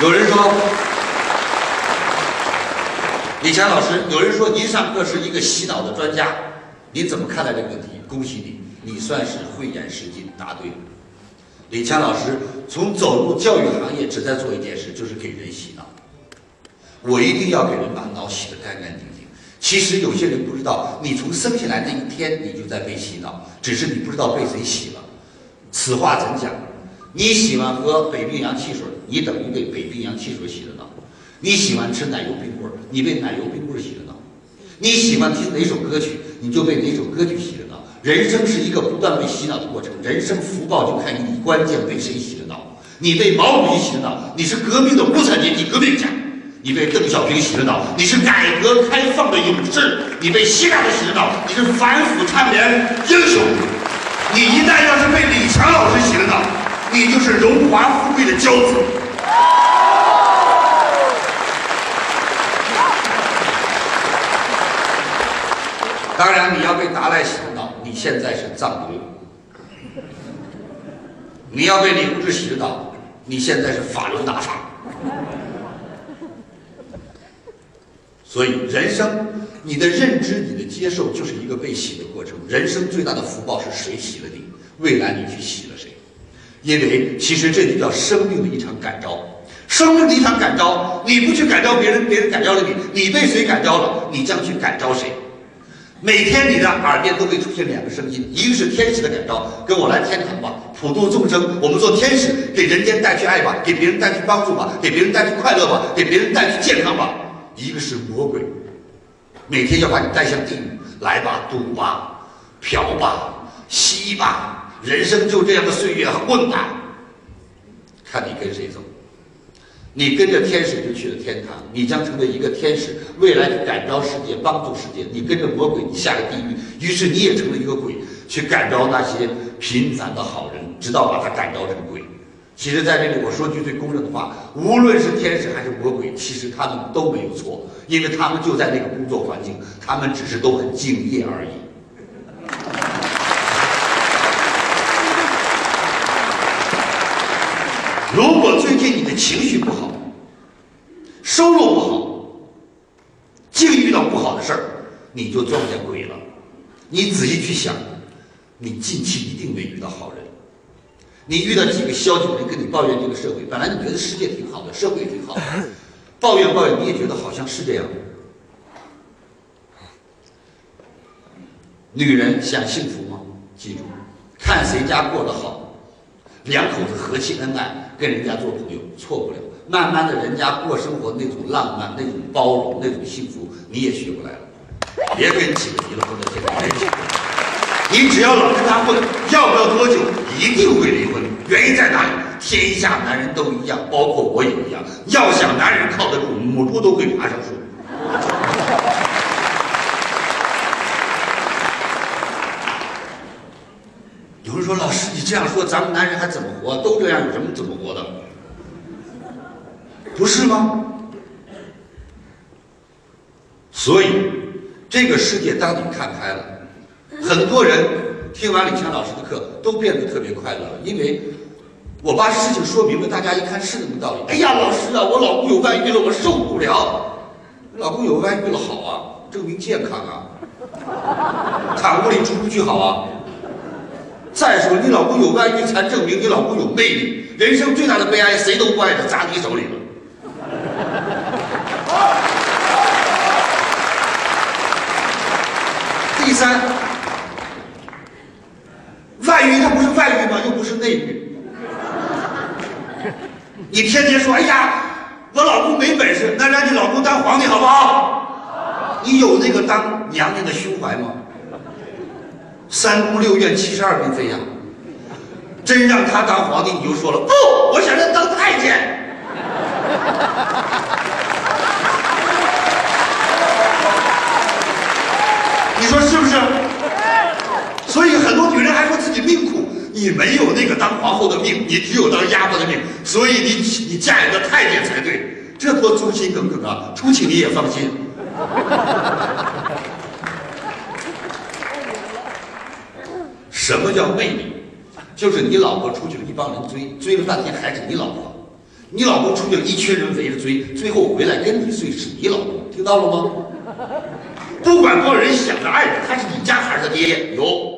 有人说，李强老师，有人说您上课是一个洗脑的专家，您怎么看待这个问题？恭喜你，你算是慧眼识金，答对了。李强老师从走入教育行业，只在做一件事，就是给人洗脑。我一定要给人把脑洗得干干净净。其实有些人不知道，你从生下来那一天你就在被洗脑，只是你不知道被谁洗了。此话怎讲？你喜欢喝北冰洋汽水，你等于被北冰洋汽水洗了脑；你喜欢吃奶油冰棍，你被奶油冰棍洗了脑；你喜欢听哪首歌曲，你就被哪首歌曲洗了脑。人生是一个不断被洗脑的过程，人生福报就看你关键被谁洗了脑。你被毛主席洗了脑，你是革命的无产阶级革命家。你被邓小平洗了脑，你是改革开放的勇士；你被希拉里洗了脑，你是反腐倡廉英雄。你一旦要是被李强老师洗了脑，你就是荣华富贵的骄子。当然，你要被达赖洗了脑，你现在是藏独；你要被李洪志洗脑，你现在是法轮大法。所以，人生你的认知、你的接受，就是一个被洗的过程。人生最大的福报是谁洗了你？未来你去洗了谁？因为其实这就叫生命的一场感召。生命的一场感召，你不去感召别人，别人感召了你，你被谁感召了？你将去感召谁？每天你的耳边都会出现两个声音，一个是天使的感召，跟我来天堂吧，普度众生。我们做天使，给人间带去爱吧，给别人带去帮助吧，给别人带去快乐吧，给别人带去健康吧。一个是魔鬼，每天要把你带向地狱，来吧，赌吧，嫖吧，吸吧，人生就这样的岁月混吧，看你跟谁走。你跟着天使就去了天堂，你将成为一个天使，未来感召世界，帮助世界。你跟着魔鬼，你下了地狱，于是你也成了一个鬼，去感召那些平凡的好人，直到把他感召成鬼。其实，在这里我说句最公正的话，无论是天使还是魔鬼，其实他们都没有错，因为他们就在那个工作环境，他们只是都很敬业而已。如果最近你的情绪不好，收入不好，净遇到不好的事儿，你就撞见鬼了。你仔细去想，你近期一定没遇到好人。你遇到几个消极的人跟你抱怨这个社会，本来你觉得世界挺好的，社会也挺好的，抱怨抱怨，你也觉得好像是这样。女人想幸福吗？记住，看谁家过得好，两口子和气恩爱，跟人家做朋友，错不了。慢慢的人家过生活那种浪漫、那种包容、那种幸福，你也学不来了。别跟几个离了婚的这个在。你只要老跟他混，要不了多久一定会离婚。原因在哪里？天下男人都一样，包括我也一样。要想男人靠得住，母猪都会爬上树。有人说：“老师，这样说，咱们男人还怎么活？都这样，有什么怎么活的？不是吗？”所以，这个世界当你看开了。很多人听完李强老师的课都变得特别快乐，因为我把事情说明白，大家一看是那么道理。哎呀，老师啊，我老公有外遇了，我受不了。老公有外遇了好啊，证明健康啊，躺屋里出不去好啊。再说你老公有外遇，才证明你老公有魅力。人生最大的悲哀，谁都不爱他，砸你手里了。第三。外遇它不是外遇吗？又不是内遇。你天天说，哎呀，我老公没本事，那让你老公当皇帝好不好？你有那个当娘娘的胸怀吗？三宫六院七十二嫔妃呀，真让他当皇帝，你就说了不，我想让他当太监。你说是不是？所以很多女人还说自己命苦，你没有那个当皇后的命，你只有当丫鬟的命，所以你你嫁一个太监才对，这多忠心耿耿啊！出去你也放心。什么叫魅力？就是你老婆出去了，一帮人追，追了半天还是你老婆，你老公出去了，一群人围着追，最后回来跟你睡是你老公，听到了吗？不管多少人想着爱人，他是你家孩子的爹。有。